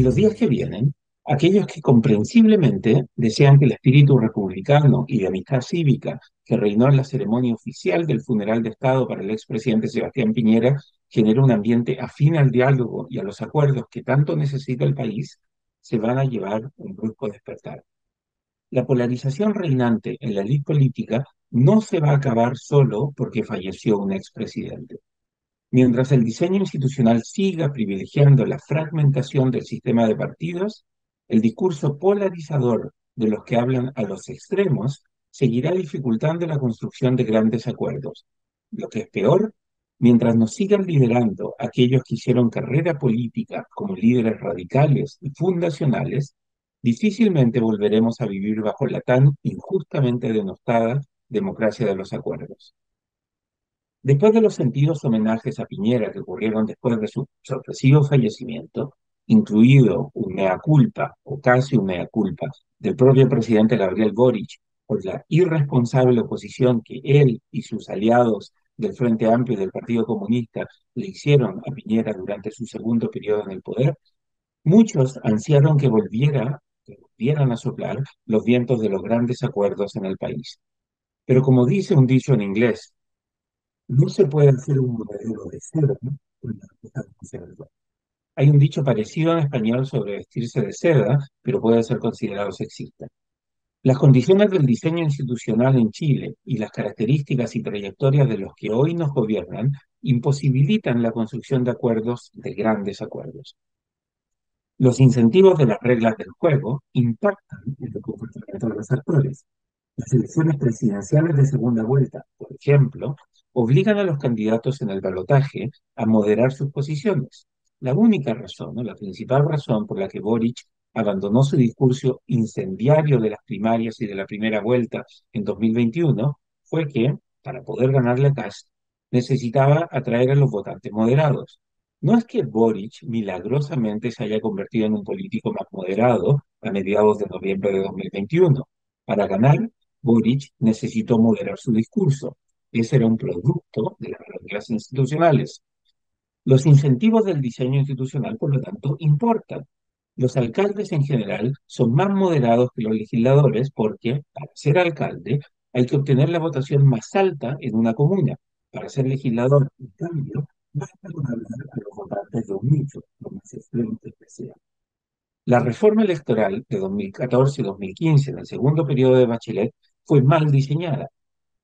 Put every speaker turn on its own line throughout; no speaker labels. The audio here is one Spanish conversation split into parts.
En los días que vienen, aquellos que comprensiblemente desean que el espíritu republicano y de amistad cívica que reinó en la ceremonia oficial del funeral de Estado para el expresidente Sebastián Piñera genere un ambiente afín al diálogo y a los acuerdos que tanto necesita el país, se van a llevar un brusco despertar. La polarización reinante en la elite política no se va a acabar solo porque falleció un expresidente. Mientras el diseño institucional siga privilegiando la fragmentación del sistema de partidos, el discurso polarizador de los que hablan a los extremos seguirá dificultando la construcción de grandes acuerdos. Lo que es peor, mientras nos sigan liderando aquellos que hicieron carrera política como líderes radicales y fundacionales, difícilmente volveremos a vivir bajo la tan injustamente denostada democracia de los acuerdos. Después de los sentidos homenajes a Piñera que ocurrieron después de su sorpresivo fallecimiento, incluido un mea culpa o casi un mea culpa del propio presidente Gabriel Boric por la irresponsable oposición que él y sus aliados del Frente Amplio y del Partido Comunista le hicieron a Piñera durante su segundo periodo en el poder, muchos ansiaron que volviera que volvieran a soplar los vientos de los grandes acuerdos en el país. Pero como dice un dicho en inglés, no se puede hacer un modelo de cero Hay un dicho parecido en español sobre vestirse de seda, pero puede ser considerado sexista. Las condiciones del diseño institucional en Chile y las características y trayectorias de los que hoy nos gobiernan imposibilitan la construcción de acuerdos, de grandes acuerdos. Los incentivos de las reglas del juego impactan en el comportamiento de los actores. Las elecciones presidenciales de segunda vuelta, por ejemplo, obligan a los candidatos en el balotaje a moderar sus posiciones. La única razón, la principal razón por la que Boric abandonó su discurso incendiario de las primarias y de la primera vuelta en 2021 fue que, para poder ganarle a Cast, necesitaba atraer a los votantes moderados. No es que Boric milagrosamente se haya convertido en un político más moderado a mediados de noviembre de 2021. Para ganar, Boric necesitó moderar su discurso, ese era un producto de las reglas institucionales. Los incentivos del diseño institucional, por lo tanto, importan. Los alcaldes en general son más moderados que los legisladores porque, para ser alcalde, hay que obtener la votación más alta en una comuna. Para ser legislador, en cambio, basta con hablar a los votantes de un nicho, lo más excelente que sea. La reforma electoral de 2014 y 2015, en el segundo periodo de Bachelet, fue mal diseñada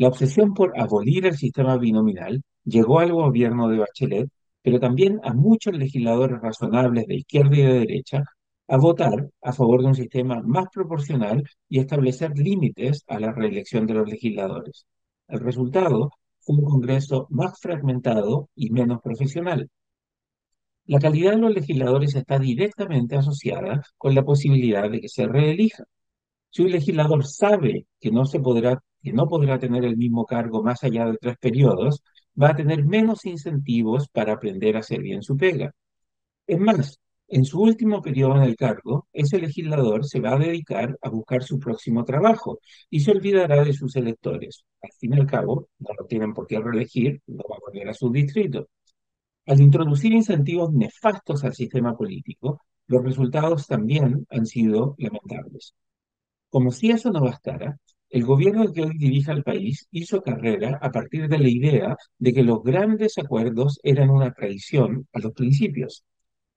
la obsesión por abolir el sistema binominal llegó al gobierno de Bachelet, pero también a muchos legisladores razonables de izquierda y de derecha a votar a favor de un sistema más proporcional y establecer límites a la reelección de los legisladores. El resultado fue un Congreso más fragmentado y menos profesional. La calidad de los legisladores está directamente asociada con la posibilidad de que se reelija. Si un legislador sabe que no se podrá que no podrá tener el mismo cargo más allá de tres periodos, va a tener menos incentivos para aprender a hacer bien su pega. Es más, en su último periodo en el cargo, ese legislador se va a dedicar a buscar su próximo trabajo y se olvidará de sus electores. Al fin y al cabo, no lo tienen por qué reelegir, no va a volver a su distrito. Al introducir incentivos nefastos al sistema político, los resultados también han sido lamentables. Como si eso no bastara, el gobierno que hoy dirige al país hizo carrera a partir de la idea de que los grandes acuerdos eran una traición a los principios,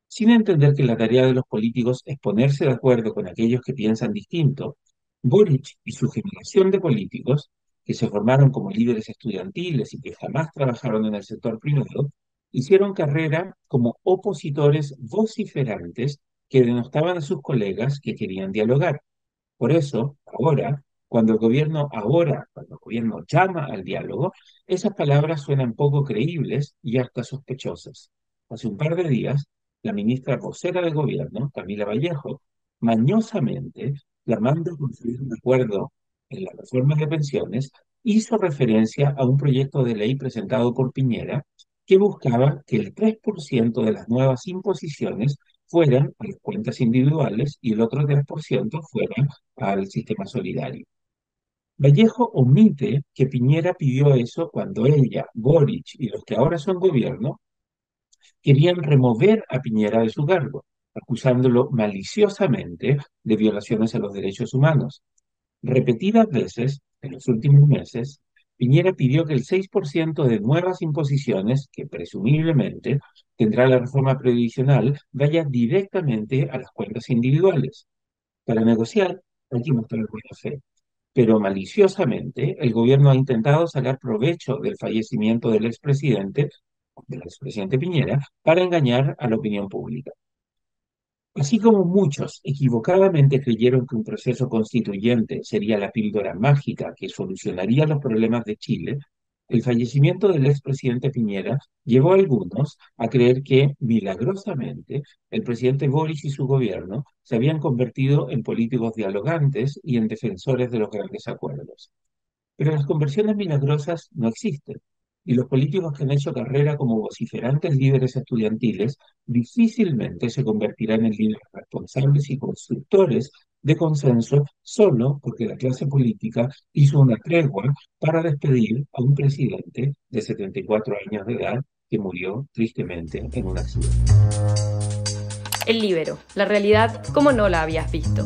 sin entender que la tarea de los políticos es ponerse de acuerdo con aquellos que piensan distinto. Boric y su generación de políticos, que se formaron como líderes estudiantiles y que jamás trabajaron en el sector privado, hicieron carrera como opositores vociferantes que denostaban a sus colegas que querían dialogar. Por eso, ahora, cuando el gobierno ahora, cuando el gobierno llama al diálogo, esas palabras suenan poco creíbles y hasta sospechosas. Hace un par de días, la ministra vocera del gobierno, Camila Vallejo, mañosamente, clamando a construir un acuerdo en la reforma de pensiones, hizo referencia a un proyecto de ley presentado por Piñera que buscaba que el 3% de las nuevas imposiciones fueran a las cuentas individuales y el otro 3% fuera al sistema solidario. Vallejo omite que Piñera pidió eso cuando ella, Boric y los que ahora son gobierno querían remover a Piñera de su cargo. acusándolo maliciosamente de violaciones a los derechos humanos. Repetidas veces, en los últimos meses, Piñera pidió que el 6% de nuevas imposiciones, que presumiblemente tendrá la reforma previsional, vaya directamente a las cuentas individuales. Para negociar hay que mostrar buena fe, pero maliciosamente el gobierno ha intentado sacar provecho del fallecimiento del expresidente, del expresidente Piñera, para engañar a la opinión pública. Así como muchos equivocadamente creyeron que un proceso constituyente sería la píldora mágica que solucionaría los problemas de Chile, el fallecimiento del expresidente Piñera llevó a algunos a creer que, milagrosamente, el presidente Boris y su gobierno se habían convertido en políticos dialogantes y en defensores de los grandes acuerdos. Pero las conversiones milagrosas no existen y los políticos que han hecho carrera como vociferantes líderes estudiantiles difícilmente se convertirán en líderes responsables y constructores de consenso solo porque la clase política hizo una tregua para despedir a un presidente de 74 años de edad que murió tristemente en un accidente.
El libero, la realidad como no la habías visto.